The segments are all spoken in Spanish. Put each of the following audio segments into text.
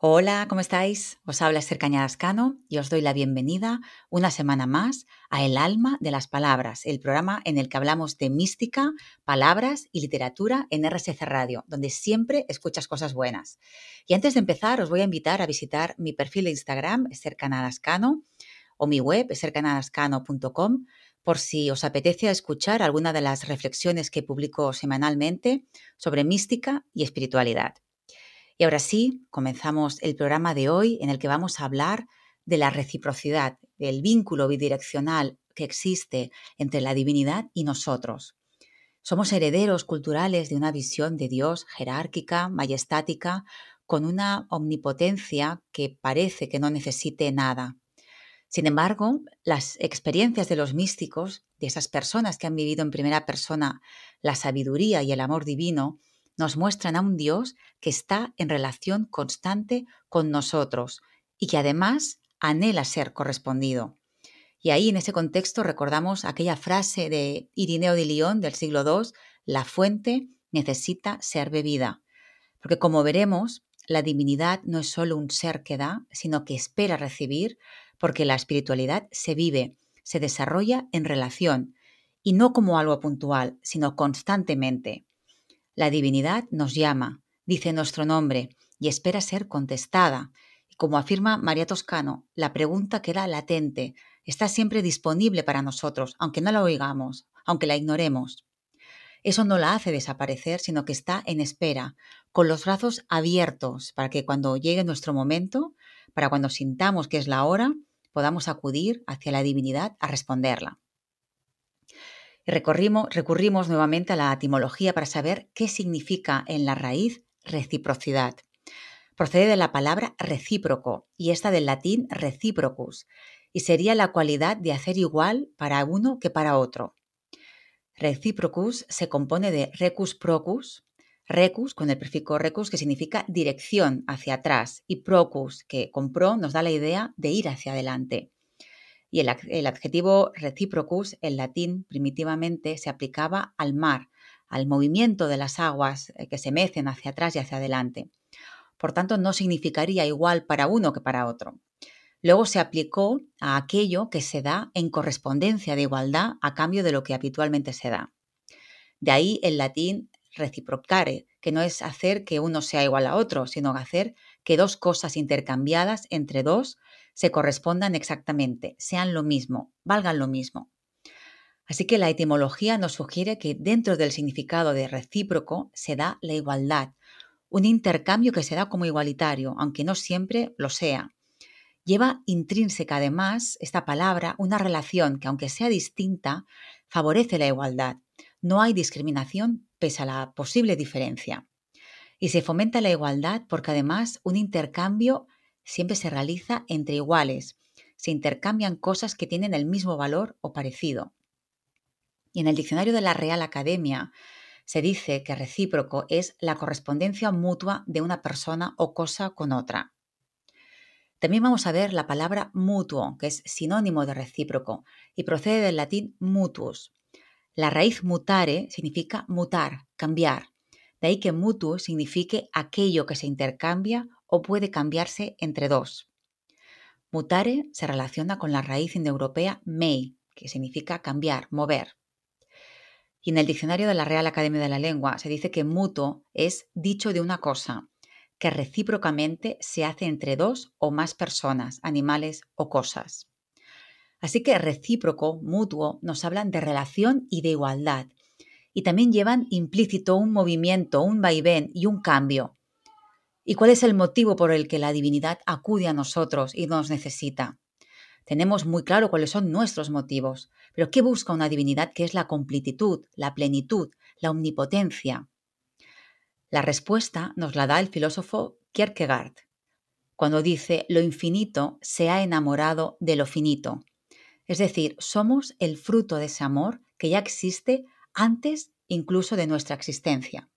Hola, ¿cómo estáis? Os habla Esther Cañadascano y os doy la bienvenida una semana más a El alma de las palabras, el programa en el que hablamos de mística, palabras y literatura en RSC Radio, donde siempre escuchas cosas buenas. Y antes de empezar, os voy a invitar a visitar mi perfil de Instagram, Esther Canadascano, o mi web, estercanadascano.com, por si os apetece escuchar alguna de las reflexiones que publico semanalmente sobre mística y espiritualidad. Y ahora sí, comenzamos el programa de hoy en el que vamos a hablar de la reciprocidad, del vínculo bidireccional que existe entre la divinidad y nosotros. Somos herederos culturales de una visión de Dios jerárquica, majestática, con una omnipotencia que parece que no necesite nada. Sin embargo, las experiencias de los místicos, de esas personas que han vivido en primera persona la sabiduría y el amor divino, nos muestran a un Dios que está en relación constante con nosotros y que además anhela ser correspondido. Y ahí en ese contexto recordamos aquella frase de Irineo de León del siglo II, la fuente necesita ser bebida. Porque como veremos, la divinidad no es solo un ser que da, sino que espera recibir, porque la espiritualidad se vive, se desarrolla en relación, y no como algo puntual, sino constantemente. La divinidad nos llama, dice nuestro nombre y espera ser contestada. Como afirma María Toscano, la pregunta queda latente, está siempre disponible para nosotros, aunque no la oigamos, aunque la ignoremos. Eso no la hace desaparecer, sino que está en espera, con los brazos abiertos, para que cuando llegue nuestro momento, para cuando sintamos que es la hora, podamos acudir hacia la divinidad a responderla recurrimos nuevamente a la etimología para saber qué significa en la raíz reciprocidad. Procede de la palabra recíproco y esta del latín reciprocus, y sería la cualidad de hacer igual para uno que para otro. Reciprocus se compone de recus procus, recus con el prefijo recus que significa dirección hacia atrás y procus que con pro nos da la idea de ir hacia adelante y el, adjetivo reciprocus en latín primitivamente se aplicaba al mar, al movimiento de las aguas eh, que se mecen hacia atrás y hacia adelante. Por tanto, no significaría igual para uno que para otro. Luego se aplicó a aquello que se da en correspondencia de igualdad a cambio de lo que habitualmente se da. De ahí el latín reciprocare, que no es hacer que uno sea igual a otro, sino hacer que dos cosas intercambiadas entre dos se correspondan exactamente, sean lo mismo, valgan lo mismo. Así que la etimología nos sugiere que dentro del significado de recíproco se da la igualdad, un intercambio que se da como igualitario, aunque no siempre lo sea. Lleva intrínseca además esta palabra una relación que, aunque sea distinta, favorece la igualdad. No hay discriminación pese a la posible diferencia. Y se fomenta la igualdad porque además un intercambio siempre se realiza entre iguales. Se intercambian cosas que tienen el mismo valor o parecido. Y en el diccionario de la Real Academia se dice que recíproco es la correspondencia mutua de una persona o cosa con otra. También vamos a ver la palabra mutuo, que es sinónimo de recíproco y procede del latín mutuus. La raíz mutare significa mutar, cambiar. De ahí que mutuo signifique aquello que se intercambia o puede cambiarse entre dos. Mutare se relaciona con la raíz indoeuropea mei, que significa cambiar, mover. Y en el diccionario de la Real Academia de la Lengua se dice que mutuo es dicho de una cosa, que recíprocamente se hace entre dos o más personas, animales o cosas. Así que recíproco, mutuo, nos hablan de relación y de igualdad. Y también llevan implícito un movimiento, un vaivén y un cambio, ¿Y cuál es el motivo por el que la divinidad acude a nosotros y nos necesita? Tenemos muy claro cuáles son nuestros motivos, pero ¿qué busca una divinidad que es la completitud, la plenitud, la omnipotencia? La respuesta nos la da el filósofo Kierkegaard, cuando dice lo infinito se ha enamorado de lo finito. Es decir, somos el fruto de ese amor que ya existe antes incluso de nuestra existencia.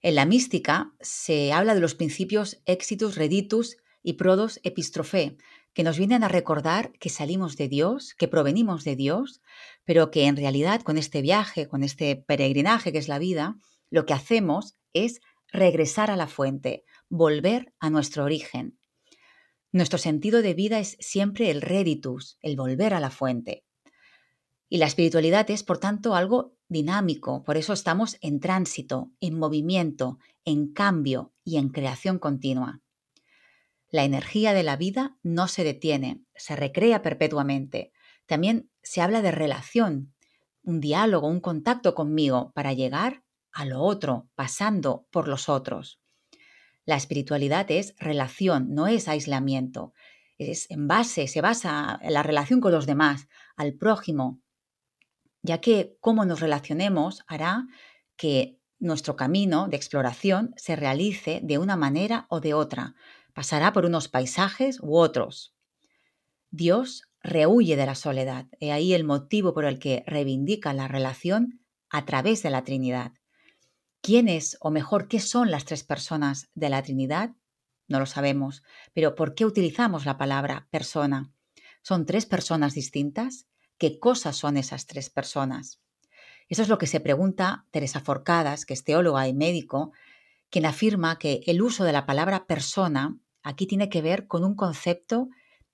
En la mística se habla de los principios exitus reditus y prodos epistrophe, que nos vienen a recordar que salimos de Dios, que provenimos de Dios, pero que en realidad con este viaje, con este peregrinaje que es la vida, lo que hacemos es regresar a la fuente, volver a nuestro origen. Nuestro sentido de vida es siempre el reditus, el volver a la fuente. Y la espiritualidad es, por tanto, algo dinámico, por eso estamos en tránsito, en movimiento, en cambio y en creación continua. La energía de la vida no se detiene, se recrea perpetuamente. También se habla de relación, un diálogo, un contacto conmigo para llegar a lo otro, pasando por los otros. La espiritualidad es relación, no es aislamiento. Es en base, se basa en la relación con los demás, al prójimo, ya que cómo nos relacionemos hará que nuestro camino de exploración se realice de una manera o de otra. Pasará por unos paisajes u otros. Dios rehuye de la soledad. He ahí el motivo por el que reivindica la relación a través de la Trinidad. ¿Quién es, o mejor, qué son las tres personas de la Trinidad? No lo sabemos, pero ¿por qué utilizamos la palabra persona? ¿Son tres personas distintas? ¿Qué cosas son esas tres personas? Eso es lo que se pregunta Teresa Forcadas, que es teóloga y médico, quien afirma que el uso de la palabra persona aquí tiene que ver con un concepto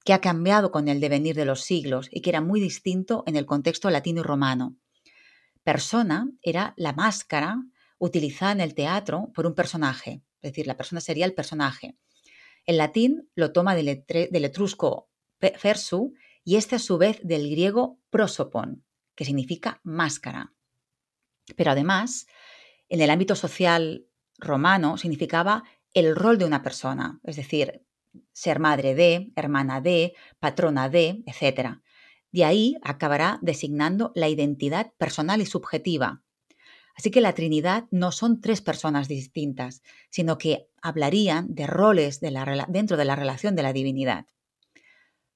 que ha cambiado con el devenir de los siglos y que era muy distinto en el contexto latino y romano. Persona era la máscara utilizada en el teatro por un personaje, es decir, la persona sería el personaje. El latín lo toma del, etrusco versu y este a su vez del griego prosopon, que significa máscara. Pero además, en el ámbito social romano significaba el rol de una persona, es decir, ser madre de, hermana de, patrona de, etc. De ahí acabará designando la identidad personal y subjetiva. Así que la Trinidad no son tres personas distintas, sino que hablarían de roles dentro de la relación de la divinidad.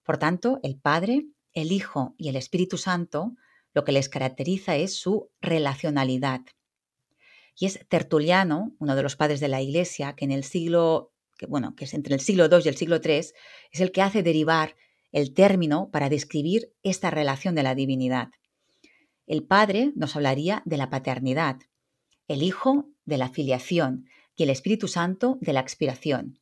Por tanto, el Padre, el Hijo y el Espíritu Santo lo que les caracteriza es su relacionalidad. Y es Tertuliano, uno de los padres de la Iglesia, que en el siglo bueno, que es entre el siglo II y el siglo III, es el que hace derivar el término para describir esta relación de la divinidad. El Padre nos hablaría de la paternidad, el Hijo de la filiación y el Espíritu Santo de la expiración.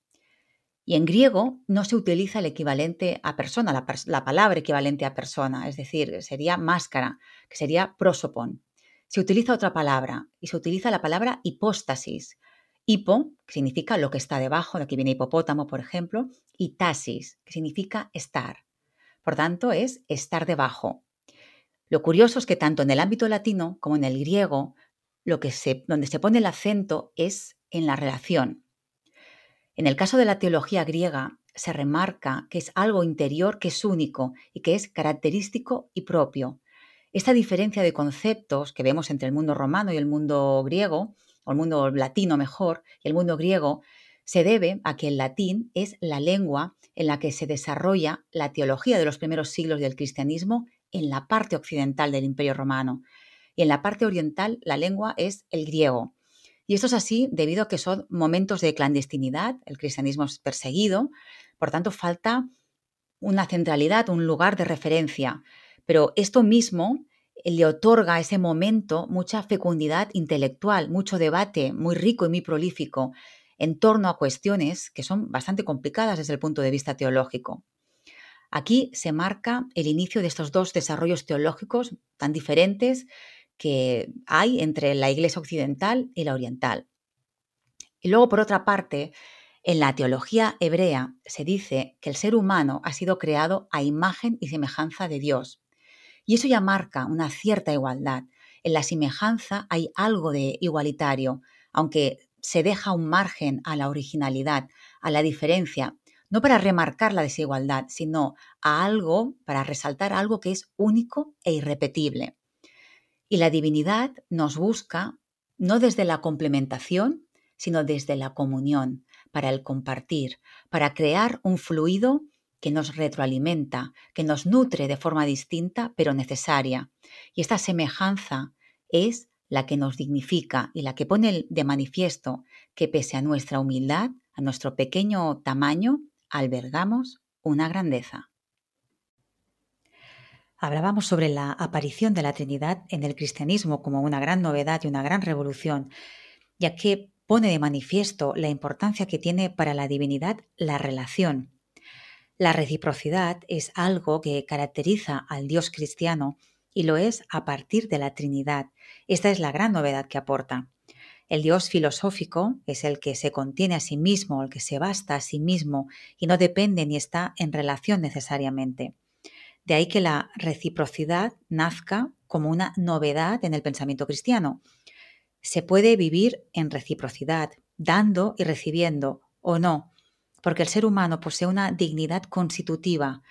Y en griego no se utiliza el equivalente a persona, la, la, palabra equivalente a persona, es decir, sería máscara, que sería prosopon. Se utiliza otra palabra y se utiliza la palabra hipóstasis, Hipo, que significa lo que está debajo, de aquí viene hipopótamo, por ejemplo, y tasis, que significa estar. Por tanto, es estar debajo. Lo curioso es que tanto en el ámbito latino como en el griego, lo que se, donde se pone el acento es en la relación. En el caso de la teología griega, se remarca que es algo interior que es único y que es característico y propio. Esta diferencia de conceptos que vemos entre el mundo romano y el mundo griego o el mundo latino mejor, y el mundo griego, se debe a que el latín es la lengua en la que se desarrolla la teología de los primeros siglos del cristianismo en la parte occidental del Imperio Romano. Y en la parte oriental la lengua es el griego. Y esto es así debido a que son momentos de clandestinidad, el cristianismo es perseguido, por tanto falta una centralidad, un lugar de referencia. Pero esto mismo le otorga a ese momento mucha fecundidad intelectual, mucho debate muy rico y muy prolífico en torno a cuestiones que son bastante complicadas desde el punto de vista teológico. Aquí se marca el inicio de estos dos desarrollos teológicos tan diferentes que hay entre la Iglesia occidental y la oriental. Y luego, por otra parte, en la teología hebrea se dice que el ser humano ha sido creado a imagen y semejanza de Dios. Y eso ya marca una cierta igualdad. En la semejanza hay algo de igualitario, aunque se deja un margen a la originalidad, a la diferencia, no para remarcar la desigualdad, sino a algo, para resaltar algo que es único e irrepetible. Y la divinidad nos busca no desde la complementación, sino desde la comunión, para el compartir, para crear un fluido que nos retroalimenta, que nos nutre de forma distinta pero necesaria. Y esta semejanza es la que nos dignifica y la que pone de manifiesto que pese a nuestra humildad, a nuestro pequeño tamaño, albergamos una grandeza. Hablábamos sobre la aparición de la Trinidad en el cristianismo como una gran novedad y una gran revolución, ya que pone de manifiesto la importancia que tiene para la divinidad la relación. La reciprocidad es algo que caracteriza al Dios cristiano y lo es a partir de la Trinidad. Esta es la gran novedad que aporta. El Dios filosófico es el que se contiene a sí mismo, el que se basta a sí mismo y no depende ni está en relación necesariamente. De ahí que la reciprocidad nazca como una novedad en el pensamiento cristiano. Se puede vivir en reciprocidad, dando y recibiendo, o no, porque el ser humano posee una dignidad constitutiva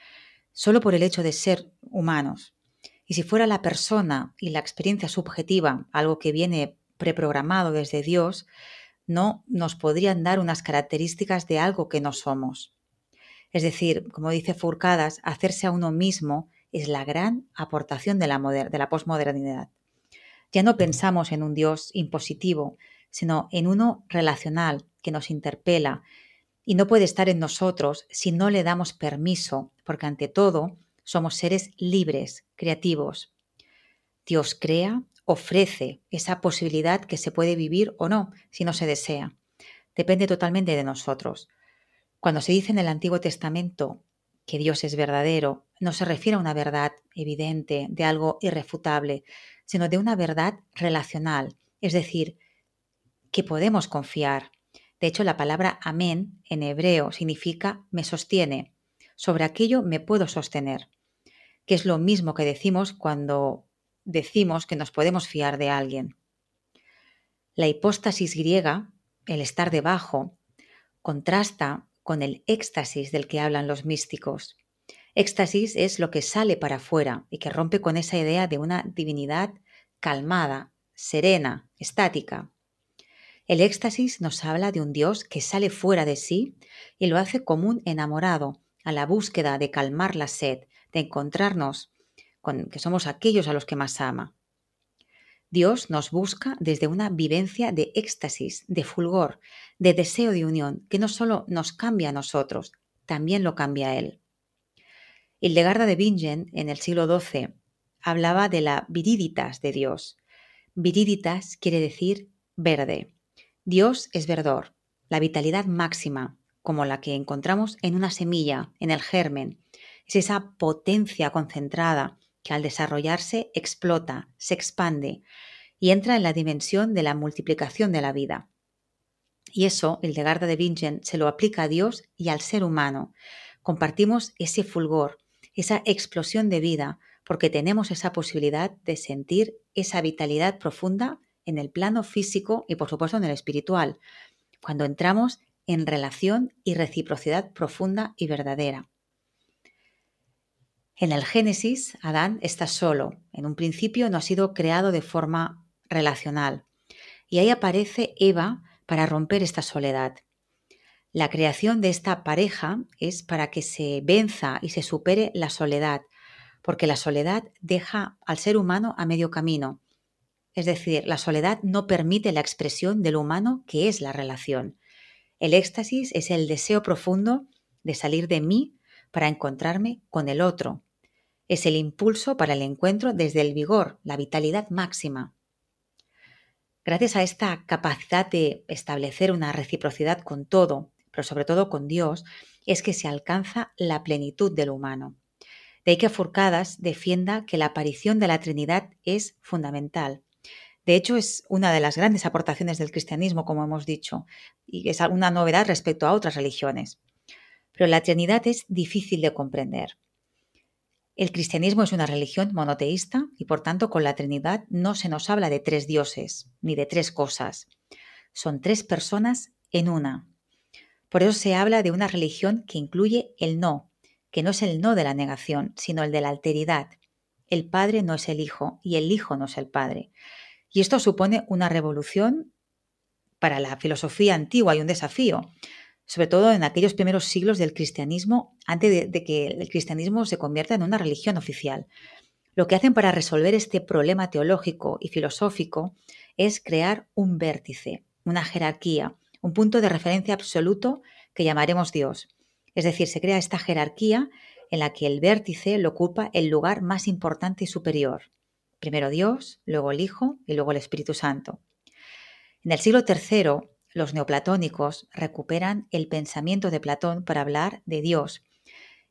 solo por el hecho de ser humanos. Y si fuera la persona y la experiencia subjetiva algo que viene preprogramado desde Dios, no nos podrían dar unas características de algo que no somos. Es decir, como dice Furcadas, hacerse a uno mismo es la gran aportación de la, de la posmodernidad. Ya no pensamos en un Dios impositivo, sino en uno relacional que nos interpela y no puede estar en nosotros si no le damos permiso, porque ante todo somos seres libres, creativos. Dios crea, ofrece esa posibilidad que se puede vivir o no, si no se desea. Depende totalmente de nosotros. Cuando se dice en el Antiguo Testamento que Dios es verdadero, no se refiere a una verdad evidente, de algo irrefutable, sino de una verdad relacional, es decir, que podemos confiar. De hecho, la palabra amén en hebreo significa me sostiene. Sobre aquello me puedo sostener, que es lo mismo que decimos cuando decimos que nos podemos fiar de alguien. La hipóstasis griega, el estar debajo, contrasta con el éxtasis del que hablan los místicos. Éxtasis es lo que sale para afuera y que rompe con esa idea de una divinidad calmada, serena, estática. El éxtasis nos habla de un Dios que sale fuera de sí y lo hace como un enamorado a la búsqueda de calmar la sed, de encontrarnos que somos aquellos a los que más ama. Dios nos busca desde una vivencia de éxtasis, de fulgor, de deseo de unión, que no solo nos cambia a nosotros, también lo cambia a Él. Hildegarda de Bingen, en el siglo XII, hablaba de la viriditas de Dios. Viriditas quiere decir verde. Dios es verdor, la vitalidad máxima, como la que encontramos en una semilla, en el germen. Es esa potencia concentrada que al desarrollarse explota, se expande y entra en la dimensión de la multiplicación de la vida. Y eso, el de Garda de Bingen, se lo aplica a Dios y al ser humano. Compartimos ese fulgor, esa explosión de vida, porque tenemos esa posibilidad de sentir esa vitalidad profunda en el plano físico y por supuesto en el espiritual, cuando entramos en relación y reciprocidad profunda y verdadera. En el Génesis, Adán está solo. En un principio no ha sido creado de forma relacional. Y ahí aparece Eva para romper esta soledad. La creación de esta pareja es para que se venza y se supere la soledad, porque la soledad deja al ser humano a medio camino. Es decir, la soledad no permite la expresión del humano que es la relación. El éxtasis es el deseo profundo de salir de mí para encontrarme con el otro, es el impulso para el encuentro desde el vigor, la vitalidad máxima. Gracias a esta capacidad de establecer una reciprocidad con todo, pero sobre todo con Dios, es que se alcanza la plenitud del humano. De ahí que Furcadas defienda que la aparición de la Trinidad es fundamental. De hecho, es una de las grandes aportaciones del cristianismo, como hemos dicho, y es una novedad respecto a otras religiones. Pero la Trinidad es difícil de comprender. El cristianismo es una religión monoteísta y por tanto con la Trinidad no se nos habla de tres dioses ni de tres cosas. Son tres personas en una. Por eso se habla de una religión que incluye el no, que no es el no de la negación, sino el de la alteridad. El Padre no es el Hijo y el Hijo no es el Padre. Y esto supone una revolución para la filosofía antigua y un desafío, sobre todo en aquellos primeros siglos del cristianismo, antes de, que el cristianismo se convierta en una religión oficial. Lo que hacen para resolver este problema teológico y filosófico es crear un vértice, una jerarquía, un punto de referencia absoluto que llamaremos Dios. Es decir, se crea esta jerarquía en la que el vértice lo ocupa el lugar más importante y superior. Primero Dios, luego el Hijo y luego el Espíritu Santo. En el siglo III los neoplatónicos recuperan el pensamiento de Platón para hablar de Dios.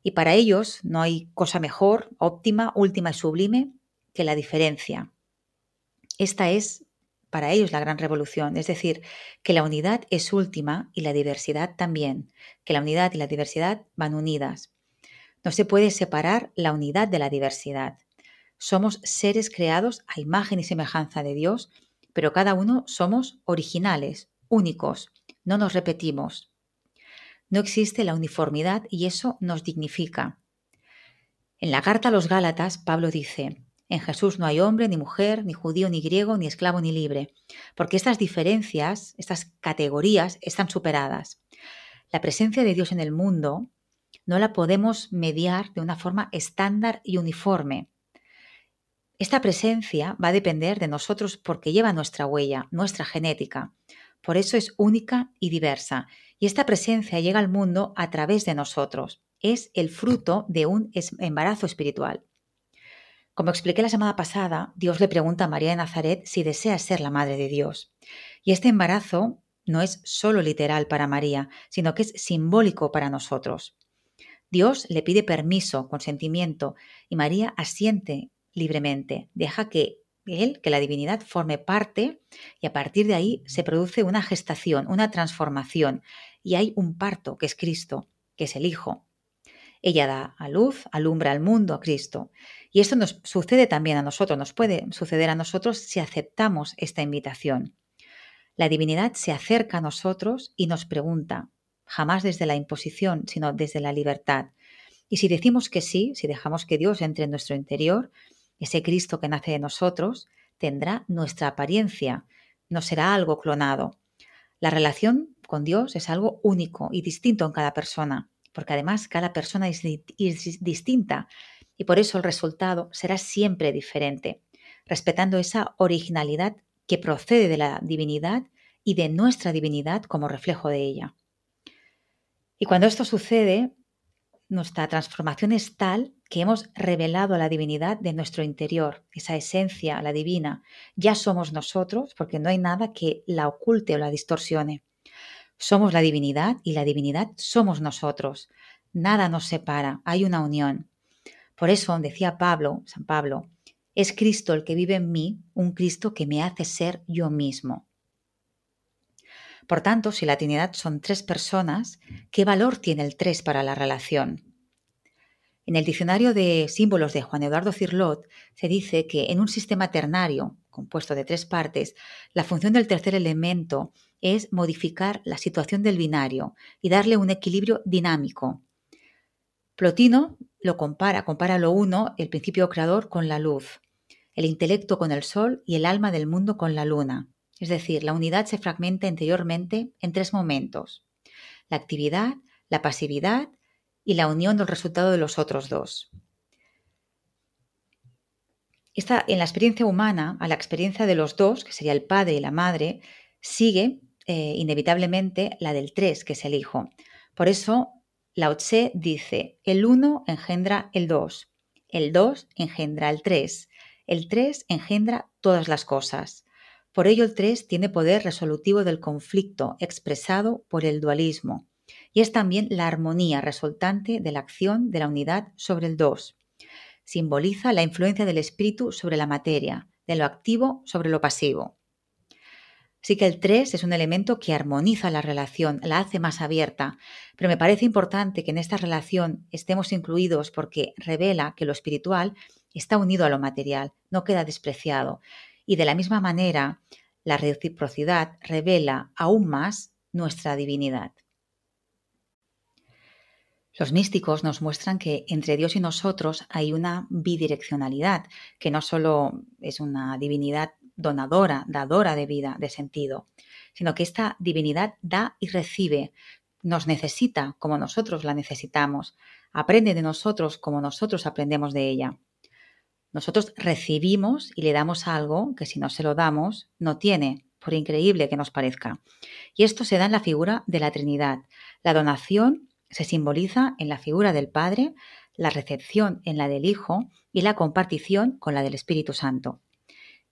Y para ellos no hay cosa mejor, óptima, última y sublime que la diferencia. Esta es para ellos la gran revolución, es decir, que la unidad es última y la diversidad también, que la unidad y la diversidad van unidas. No se puede separar la unidad de la diversidad. Somos seres creados a imagen y semejanza de Dios, pero cada uno somos originales, únicos, no nos repetimos. No existe la uniformidad y eso nos dignifica. En la carta a los Gálatas, Pablo dice, en Jesús no hay hombre, ni mujer, ni judío, ni griego, ni esclavo, ni libre, porque estas diferencias, estas categorías están superadas. La presencia de Dios en el mundo no la podemos mediar de una forma estándar y uniforme. Esta presencia va a depender de nosotros porque lleva nuestra huella, nuestra genética. Por eso es única y diversa. Y esta presencia llega al mundo a través de nosotros. Es el fruto de un embarazo espiritual. Como expliqué la semana pasada, Dios le pregunta a María de Nazaret si desea ser la madre de Dios. Y este embarazo no es solo literal para María, sino que es simbólico para nosotros. Dios le pide permiso, consentimiento, y María asiente libremente, deja que él, que la divinidad, forme parte y a partir de ahí se produce una gestación, una transformación, y hay un parto, que es Cristo, que es el Hijo. Ella da a luz, alumbra al mundo a Cristo. Y esto nos sucede también a nosotros, nos puede suceder a nosotros si aceptamos esta invitación. La divinidad se acerca a nosotros y nos pregunta, jamás desde la imposición, sino desde la libertad. Y si decimos que sí, si dejamos que Dios entre en nuestro interior, ese Cristo que nace de nosotros tendrá nuestra apariencia, no será algo clonado. La relación con Dios es algo único y distinto en cada persona porque además cada persona es, distinta y por eso el resultado será siempre diferente, respetando esa originalidad que procede de la divinidad y de nuestra divinidad como reflejo de ella. Y cuando esto sucede, nuestra transformación es tal que hemos revelado la divinidad de nuestro interior, esa esencia, la divina. Ya somos nosotros porque no hay nada que la oculte o la distorsione. Somos la divinidad y la divinidad somos nosotros. Nada nos separa, hay una unión. Por eso decía Pablo, San Pablo, es Cristo el que vive en mí, un Cristo que me hace ser yo mismo. Por tanto, si la Trinidad son tres personas, ¿qué valor tiene el tres para la relación? En el diccionario de símbolos de Juan Eduardo Cirlot se dice que en un sistema ternario, compuesto de tres partes, la función del tercer elemento es modificar la situación del binario y darle un equilibrio dinámico. Plotino lo compara, compara lo uno, el principio creador, con la luz, el intelecto con el sol y el alma del mundo con la luna. Es decir, la unidad se fragmenta interiormente en tres momentos. La actividad, la pasividad y la unión del resultado de los otros dos. Esta, en la experiencia humana, a la experiencia de los dos, que sería el padre y la madre, sigue eh, inevitablemente la del 3, que es el hijo. Por eso, Lao Tse dice, el 1 engendra el 2, el 2 engendra el 3, el 3 engendra todas las cosas. Por ello el 3 tiene poder resolutivo del conflicto expresado por el dualismo y es también la armonía resultante de la acción de la unidad sobre el 2. Simboliza la influencia del espíritu sobre la materia, de lo activo sobre lo pasivo. Sí que el 3 es un elemento que armoniza la relación, la hace más abierta, pero me parece importante que en esta relación estemos incluidos porque revela que lo espiritual está unido a lo material, no queda despreciado. Y de la misma manera, la reciprocidad revela aún más nuestra divinidad. Los místicos nos muestran que entre Dios y nosotros hay una bidireccionalidad, que no solo es una divinidad donadora, dadora de vida, de sentido, sino que esta divinidad da y recibe, nos necesita como nosotros la necesitamos, aprende de nosotros como nosotros aprendemos de ella. Nosotros recibimos y le damos algo que si no se lo damos, no tiene, por increíble que nos parezca. Y esto se da en la figura de la Trinidad. La donación se simboliza en la figura del Padre, la recepción en la del Hijo y la compartición con la del Espíritu Santo.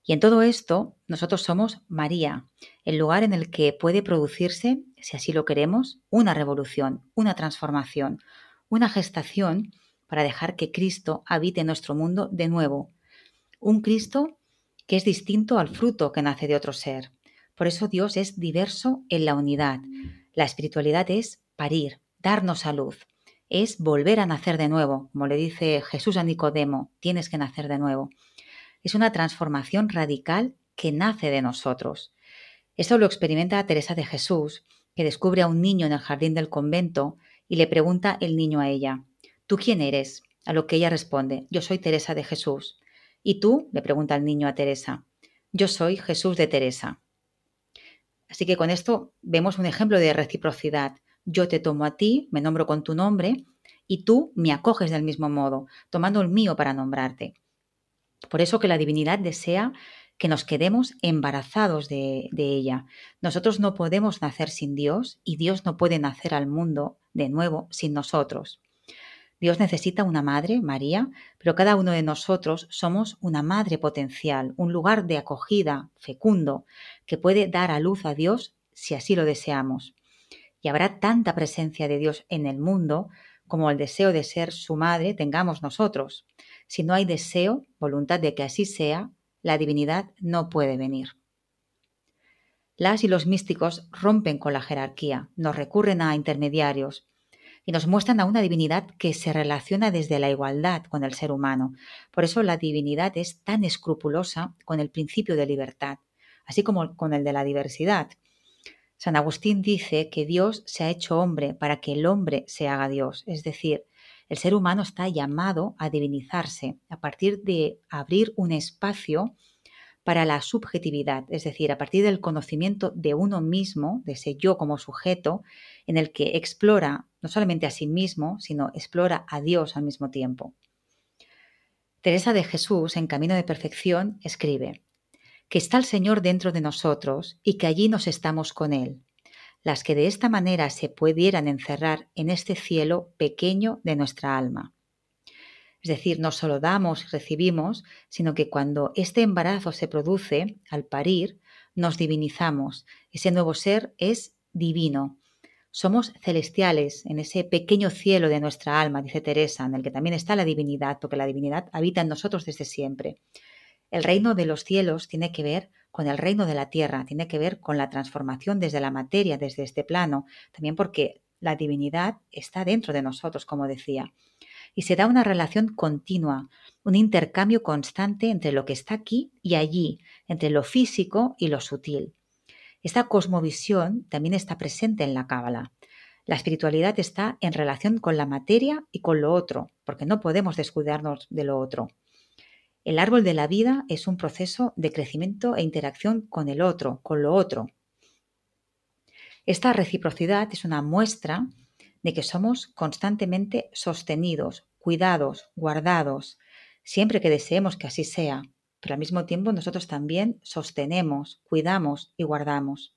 Y en todo esto, nosotros somos María, el lugar en el que puede producirse, si así lo queremos, una revolución, una transformación, una gestación para dejar que Cristo habite nuestro mundo de nuevo. Un Cristo que es distinto al fruto que nace de otro ser. Por eso Dios es diverso en la unidad. La espiritualidad es parir, darnos a luz, es volver a nacer de nuevo, como le dice Jesús a Nicodemo, tienes que nacer de nuevo es una transformación radical que nace de nosotros. Esto lo experimenta Teresa de Jesús, que descubre a un niño en el jardín del convento y le pregunta el niño a ella, ¿tú quién eres? A lo que ella responde, yo soy Teresa de Jesús. ¿Y tú? le pregunta el niño a Teresa, yo soy Jesús de Teresa. Así que con esto vemos un ejemplo de reciprocidad. Yo te tomo a ti, me nombro con tu nombre, y tú me acoges del mismo modo, tomando el mío para nombrarte. Por eso que la divinidad desea que nos quedemos embarazados de, ella. Nosotros no podemos nacer sin Dios y Dios no puede nacer al mundo de nuevo sin nosotros. Dios necesita una madre, María, pero cada uno de nosotros somos una madre potencial, un lugar de acogida fecundo que puede dar a luz a Dios si así lo deseamos. Y habrá tanta presencia de Dios en el mundo como el deseo de ser su madre tengamos nosotros. Si no hay deseo, voluntad de que así sea, la divinidad no puede venir. Las y los místicos rompen con la jerarquía, nos recurren a intermediarios y nos muestran a una divinidad que se relaciona desde la igualdad con el ser humano. Por eso la divinidad es tan escrupulosa con el principio de libertad, así como con el de la diversidad. San Agustín dice que Dios se ha hecho hombre para que el hombre se haga Dios, es decir, el ser humano está llamado a divinizarse a partir de abrir un espacio para la subjetividad, es decir, a partir del conocimiento de uno mismo, de ese yo como sujeto, en el que explora no solamente a sí mismo, sino explora a Dios al mismo tiempo. Teresa de Jesús, en Camino de Perfección, escribe, que está el Señor dentro de nosotros y que allí nos estamos con Él las que de esta manera se pudieran encerrar en este cielo pequeño de nuestra alma. Es decir, no solo damos y recibimos, sino que cuando este embarazo se produce, al parir, nos divinizamos. Ese nuevo ser es divino. Somos celestiales en ese pequeño cielo de nuestra alma, dice Teresa, en el que también está la divinidad, porque la divinidad habita en nosotros desde siempre. El reino de los cielos tiene que ver con el reino de la tierra, tiene que ver con la transformación desde la materia, desde este plano, también porque la divinidad está dentro de nosotros, como decía. Y se da una relación continua, un intercambio constante entre lo que está aquí y allí, entre lo físico y lo sutil. Esta cosmovisión también está presente en la Cábala. La espiritualidad está en relación con la materia y con lo otro, porque no podemos descuidarnos de lo otro. El árbol de la vida es un proceso de crecimiento e interacción con el otro, con lo otro. Esta reciprocidad es una muestra de que somos constantemente sostenidos, cuidados, guardados, siempre que deseemos que así sea, pero al mismo tiempo nosotros también sostenemos, cuidamos y guardamos.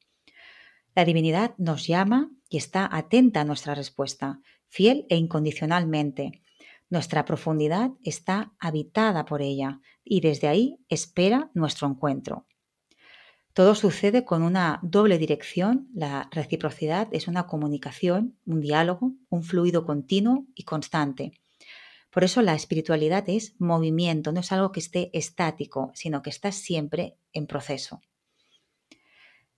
La divinidad nos llama y está atenta a nuestra respuesta, fiel e incondicionalmente, nuestra profundidad está habitada por ella y desde ahí espera nuestro encuentro. Todo sucede con una doble dirección. La reciprocidad es una comunicación, un diálogo, un fluido continuo y constante. Por eso la espiritualidad es movimiento, no es algo que esté estático, sino que está siempre en proceso.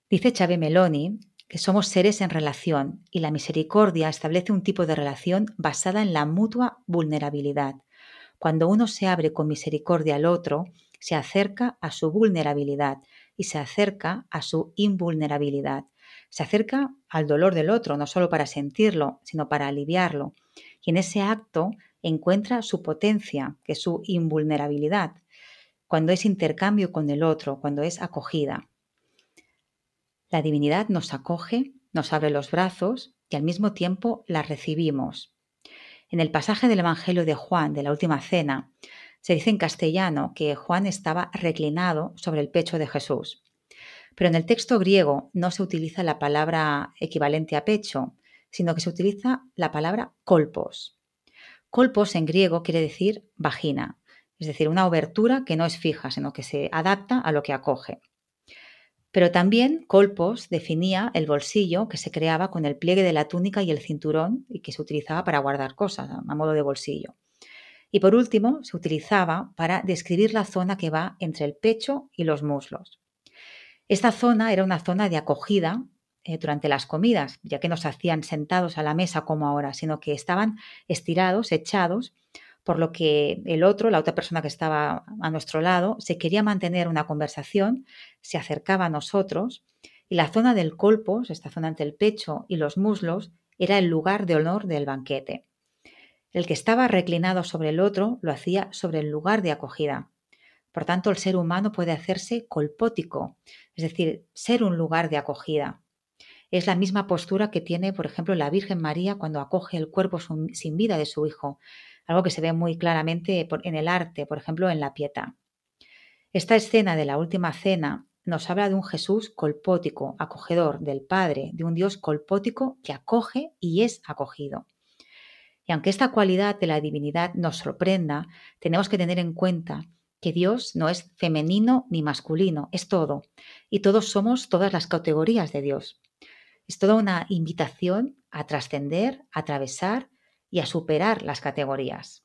Dice Chávez Meloni que somos seres en relación y la misericordia establece un tipo de relación basada en la mutua vulnerabilidad. Cuando uno se abre con misericordia al otro, se acerca a su vulnerabilidad y se acerca a su invulnerabilidad. Se acerca al dolor del otro, no solo para sentirlo, sino para aliviarlo. Y en ese acto encuentra su potencia, que es su invulnerabilidad, cuando es intercambio con el otro, cuando es acogida. La divinidad nos acoge, nos abre los brazos y al mismo tiempo la recibimos. En el pasaje del Evangelio de Juan, de la Última Cena, se dice en castellano que Juan estaba reclinado sobre el pecho de Jesús. Pero en el texto griego no se utiliza la palabra equivalente a pecho, sino que se utiliza la palabra colpos. Colpos en griego quiere decir vagina es decir, una obertura que no es fija, sino que se adapta a lo que acoge. Pero también Colpos definía el bolsillo que se creaba con el pliegue de la túnica y el cinturón y que se utilizaba para guardar cosas a modo de bolsillo. Y por último, se utilizaba para describir la zona que va entre el pecho y los muslos. Esta zona era una zona de acogida eh, durante las comidas, ya que no se hacían sentados a la mesa como ahora, sino que estaban estirados, echados, por lo que el otro, la otra persona que estaba a nuestro lado, se quería mantener una conversación, se acercaba a nosotros y la zona del colpos, esta zona entre el pecho y los muslos, era el lugar de honor del banquete. El que estaba reclinado sobre el otro lo hacía sobre el lugar de acogida. Por tanto, el ser humano puede hacerse colpótico, es decir, ser un lugar de acogida. Es la misma postura que tiene, por ejemplo, la Virgen María cuando acoge el cuerpo sin vida de su Hijo, algo que se ve muy claramente en el arte, por ejemplo, en la Pieta. Esta escena de la última cena nos habla de un Jesús colpótico, acogedor del Padre, de un Dios colpótico que acoge y es acogido. Y aunque esta cualidad de la divinidad nos sorprenda, tenemos que tener en cuenta que Dios no es femenino ni masculino, es todo. Y todos somos todas las categorías de Dios. Es toda una invitación a trascender, a atravesar y a superar las categorías.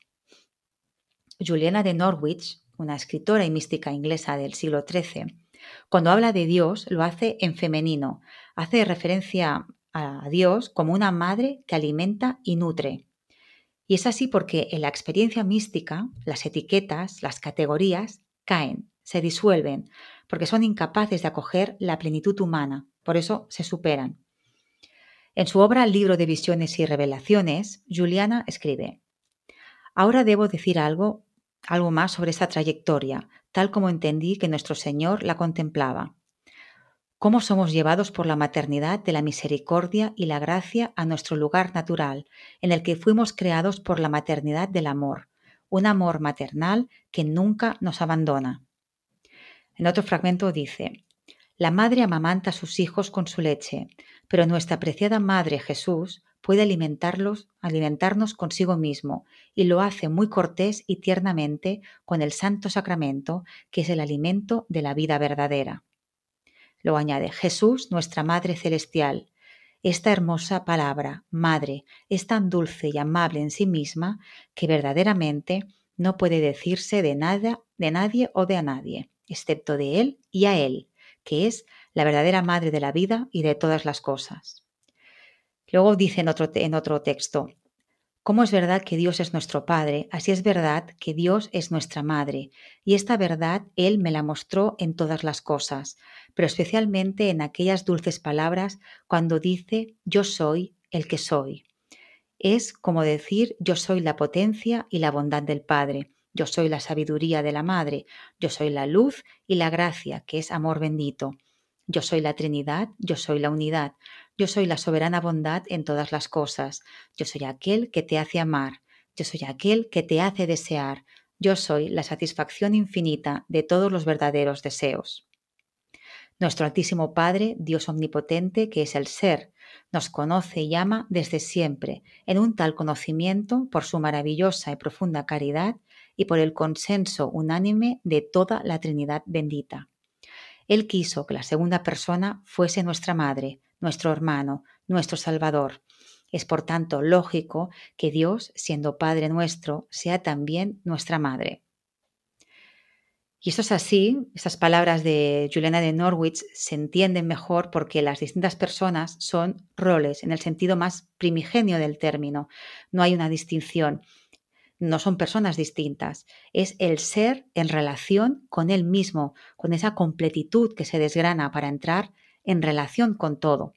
Juliana de Norwich, una escritora y mística inglesa del siglo XIII, cuando habla de Dios lo hace en femenino, hace referencia a Dios como una madre que alimenta y nutre. Y es así porque en la experiencia mística las etiquetas, las categorías caen, se disuelven, porque son incapaces de acoger la plenitud humana, por eso se superan. En su obra Libro de Visiones y Revelaciones, Juliana escribe, Ahora debo decir algo, algo más sobre esa trayectoria, tal como entendí que nuestro Señor la contemplaba. Cómo somos llevados por la maternidad de la misericordia y la gracia a nuestro lugar natural, en el que fuimos creados por la maternidad del amor, un amor maternal que nunca nos abandona. En otro fragmento dice, la madre amamanta a sus hijos con su leche, pero nuestra apreciada Madre Jesús puede alimentarlos, alimentarnos consigo mismo y lo hace muy cortés y tiernamente con el Santo Sacramento, que es el alimento de la vida verdadera. Lo añade Jesús, nuestra Madre Celestial. Esta hermosa palabra, Madre, es tan dulce y amable en sí misma que verdaderamente no puede decirse de nada, de nadie o de a nadie, excepto de Él y a Él, que es la verdadera madre de la vida y de todas las cosas. Luego dice en otro, en otro texto, como es verdad que Dios es nuestro Padre, así es verdad que Dios es nuestra Madre, y esta verdad Él me la mostró en todas las cosas, pero especialmente en aquellas dulces palabras cuando dice yo soy el que soy. Es como decir yo soy la potencia y la bondad del Padre, yo soy la sabiduría de la Madre, yo soy la luz y la gracia, que es amor bendito. Yo soy la Trinidad, yo soy la unidad, yo soy la soberana bondad en todas las cosas, yo soy aquel que te hace amar, yo soy aquel que te hace desear, yo soy la satisfacción infinita de todos los verdaderos deseos. Nuestro Altísimo Padre, Dios Omnipotente, que es el Ser, nos conoce y ama desde siempre, en un tal conocimiento por su maravillosa y profunda caridad y por el consenso unánime de toda la Trinidad bendita. Él quiso que la segunda persona fuese nuestra madre, nuestro hermano, nuestro Salvador. Es por tanto lógico que Dios, siendo Padre nuestro, sea también nuestra madre. Y esto es así, estas palabras de Juliana de Norwich se entienden mejor porque las distintas personas son roles en el sentido más primigenio del término. No hay una distinción no son personas distintas, es el ser en relación con él mismo, con esa completitud que se desgrana para entrar en relación con todo.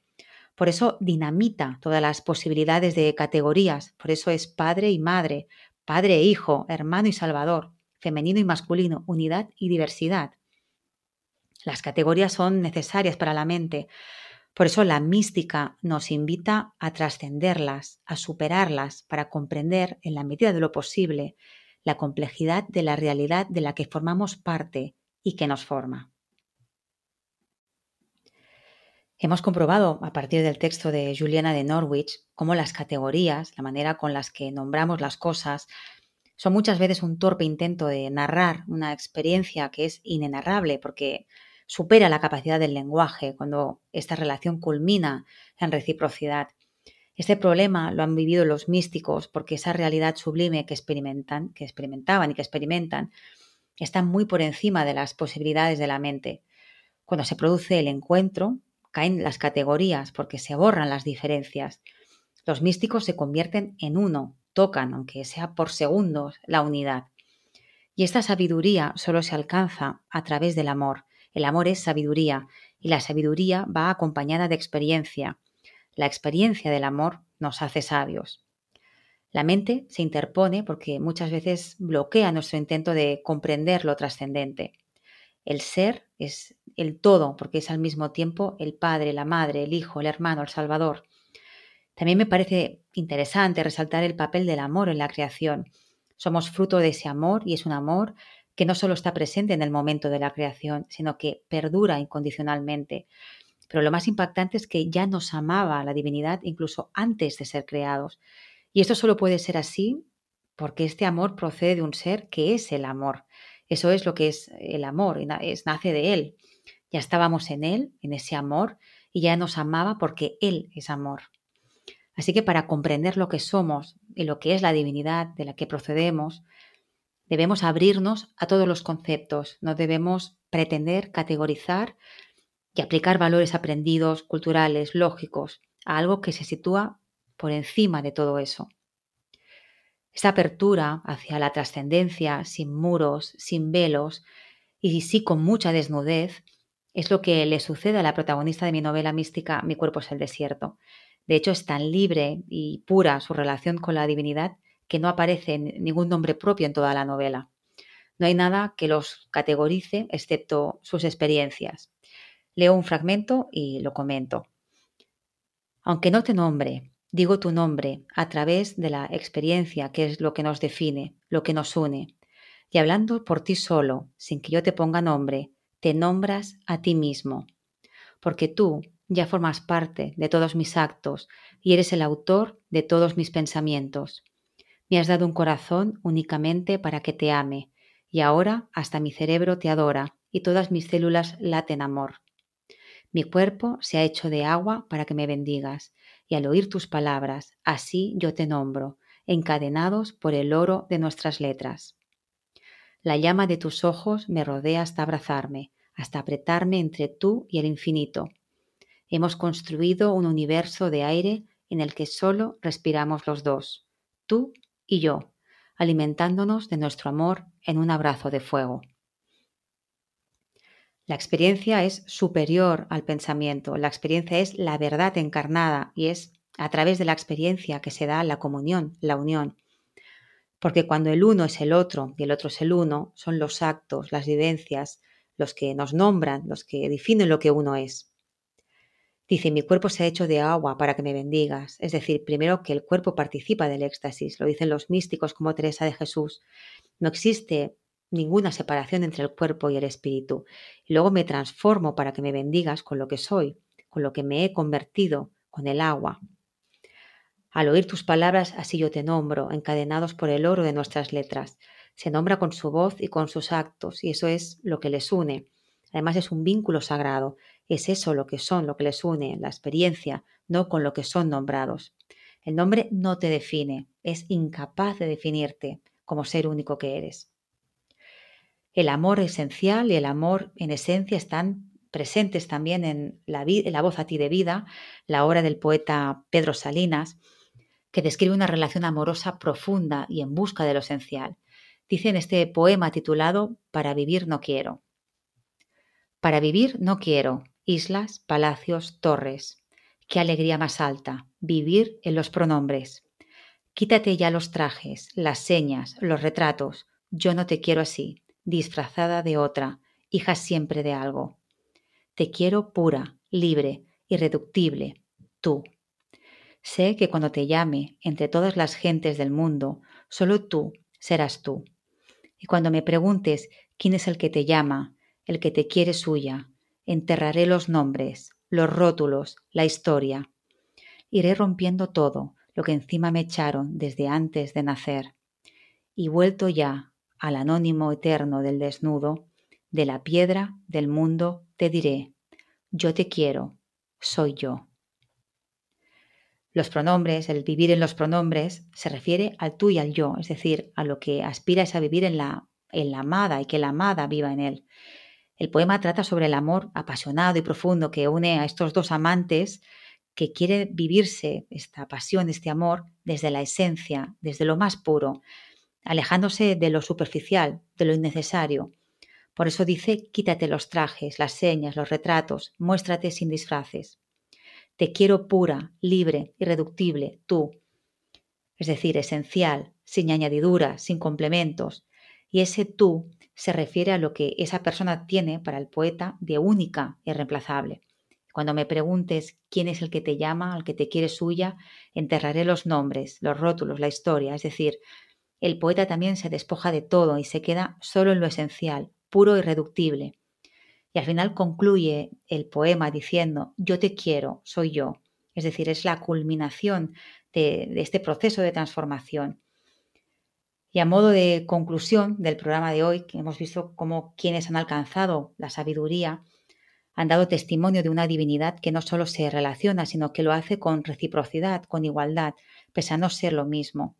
Por eso dinamita todas las posibilidades de categorías, por eso es padre y madre, padre e hijo, hermano y salvador, femenino y masculino, unidad y diversidad. Las categorías son necesarias para la mente, por eso la mística nos invita a trascenderlas, a superarlas, para comprender, en la medida de lo posible, la complejidad de la realidad de la que formamos parte y que nos forma. Hemos comprobado a partir del texto de Juliana de Norwich cómo las categorías, la manera con las que nombramos las cosas, son muchas veces un torpe intento de narrar una experiencia que es inenarrable porque supera la capacidad del lenguaje cuando esta relación culmina en reciprocidad. Este problema lo han vivido los místicos porque esa realidad sublime que experimentan, que experimentaban y que experimentan, está muy por encima de las posibilidades de la mente. Cuando se produce el encuentro, caen las categorías porque se borran las diferencias. Los místicos se convierten en uno, tocan, aunque sea por segundos, la unidad. Y esta sabiduría solo se alcanza a través del amor. El amor es sabiduría y la sabiduría va acompañada de experiencia. La experiencia del amor nos hace sabios. La mente se interpone porque muchas veces bloquea nuestro intento de comprender lo trascendente. El ser es el todo porque es al mismo tiempo el Padre, la Madre, el Hijo, el Hermano, el Salvador. También me parece interesante resaltar el papel del amor en la creación. Somos fruto de ese amor y es un amor que no solo está presente en el momento de la creación, sino que perdura incondicionalmente. Pero lo más impactante es que ya nos amaba la divinidad incluso antes de ser creados. Y esto solo puede ser así porque este amor procede de un ser que es el amor. Eso es lo que es el amor, es, nace de Él. Ya estábamos en Él, en ese amor, y ya nos amaba porque Él es amor. Así que para comprender lo que somos y lo que es la divinidad de la que procedemos, debemos abrirnos a todos los conceptos, no debemos pretender categorizar y aplicar valores aprendidos, culturales, lógicos, a algo que se sitúa por encima de todo eso. Esta apertura hacia la trascendencia, sin muros, sin velos y sí con mucha desnudez, es lo que le sucede a la protagonista de mi novela mística Mi cuerpo es el desierto. De hecho, es tan libre y pura su relación con la divinidad que no aparece ningún nombre propio en toda la novela. No hay nada que los categorice excepto sus experiencias. Leo un fragmento y lo comento. Aunque no te nombre, Digo tu nombre a través de la experiencia que es lo que nos define, lo que nos une. Y hablando por ti solo, sin que yo te ponga nombre, te nombras a ti mismo. Porque tú ya formas parte de todos mis actos y eres el autor de todos mis pensamientos. Me has dado un corazón únicamente para que te ame, y ahora hasta mi cerebro te adora y todas mis células laten amor. Mi cuerpo se ha hecho de agua para que me bendigas, y al oír tus palabras, así yo te nombro, encadenados por el oro de nuestras letras. La llama de tus ojos me rodea hasta abrazarme, hasta apretarme entre tú y el infinito. Hemos construido un universo de aire en el que solo respiramos los dos, tú y yo, alimentándonos de nuestro amor en un abrazo de fuego. La experiencia es superior al pensamiento, la experiencia es la verdad encarnada y es a través de la experiencia que se da la comunión, la unión. Porque cuando el uno es el otro y el otro es el uno, son los actos, las vivencias, los que nos nombran, los que definen lo que uno es. Dice, mi cuerpo se ha hecho de agua para que me bendigas. Es decir, primero que el cuerpo participa del éxtasis, lo dicen los místicos como Teresa de Jesús. No existe ninguna separación entre el cuerpo y el espíritu. Y luego me transformo para que me bendigas con lo que soy, con lo que me he convertido, con el agua. Al oír tus palabras, así yo te nombro, encadenados por el oro de nuestras letras. Se nombra con su voz y con sus actos, y eso es lo que les une. Además es un vínculo sagrado, es eso lo que son, lo que les une, la experiencia, no con lo que son nombrados. El nombre no te define, es incapaz de definirte como ser único que eres. El amor esencial y el amor en esencia están presentes también en la, voz a ti de vida, la obra del poeta Pedro Salinas, que describe una relación amorosa profunda y en busca de lo esencial. Dice en este poema titulado Para vivir no quiero. Para vivir no quiero islas, palacios, torres. Qué alegría más alta, vivir en los pronombres. Quítate ya los trajes, las señas, los retratos. Yo no te quiero así disfrazada de otra, hija siempre de algo. Te quiero pura, libre, irreductible, tú. Sé que cuando te llame entre todas las gentes del mundo, solo tú serás tú. Y cuando me preguntes quién es el que te llama, el que te quiere suya, enterraré los nombres, los rótulos, la historia. Iré rompiendo todo lo que encima me echaron desde antes de nacer. y vuelto ya al anónimo eterno del desnudo, de la piedra del mundo te diré, yo te quiero, soy yo. Los pronombres, el vivir en los pronombres, se refiere al tú y al yo, es decir, a lo que aspiras a vivir en la, en la amada y que la amada viva en él. El poema trata sobre el amor apasionado y profundo que une a estos dos amantes que quiere vivirse esta pasión, este amor, desde la esencia, desde lo más puro, alejándose de lo superficial, de lo innecesario. Por eso dice, quítate los trajes, las señas, los retratos, muéstrate sin disfraces. Te quiero pura, libre, irreductible, tú. Es decir, esencial, sin añadiduras, sin complementos. Y ese tú se refiere a lo que esa persona tiene para el poeta de única y reemplazable. Cuando me preguntes quién es el que te llama, al que te quiere suya, enterraré los nombres, los rótulos, la historia. Es decir, el poeta también se despoja de todo y se queda solo en lo esencial, puro y reductible. Y al final concluye el poema diciendo, yo te quiero, soy yo. Es decir, es la culminación de, este proceso de transformación. Y a modo de conclusión del programa de hoy, que hemos visto cómo quienes han alcanzado la sabiduría han dado testimonio de una divinidad que no solo se relaciona, sino que lo hace con reciprocidad, con igualdad, pese a no ser lo mismo.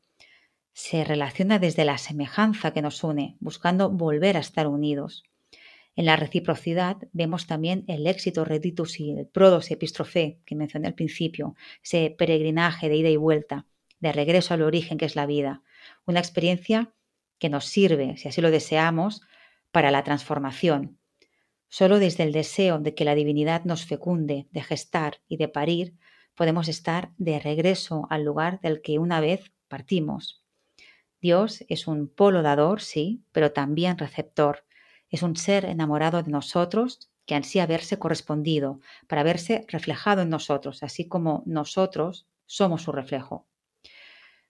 Se relaciona desde la semejanza que nos une, buscando volver a estar unidos. En la reciprocidad vemos también el éxito reditus y el prodos epístrofe que mencioné al principio, ese peregrinaje de ida y vuelta, de regreso al origen que es la vida, una experiencia que nos sirve, si así lo deseamos, para la transformación. Solo desde el deseo de que la divinidad nos fecunde, de gestar y de parir, podemos estar de regreso al lugar del que una vez partimos. Dios es un polo dador, sí, pero también receptor, es un ser enamorado de nosotros que ansía verse correspondido, para verse reflejado en nosotros, así como nosotros somos su reflejo.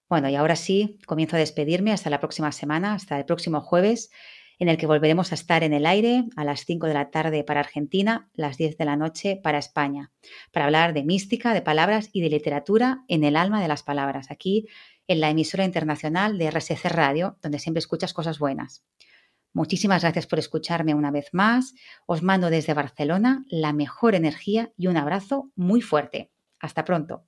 Bueno, y ahora sí, comienzo a despedirme hasta la próxima semana, hasta el próximo jueves, en el que volveremos a estar en el aire a las 5 de la tarde para Argentina, las 10 de la noche para España, para hablar de mística, de palabras y de literatura en el alma de las palabras, aquí en la emisora internacional de RSC Radio, donde siempre escuchas cosas buenas. Muchísimas gracias por escucharme una vez más. Os mando desde Barcelona la mejor energía y un abrazo muy fuerte. Hasta pronto.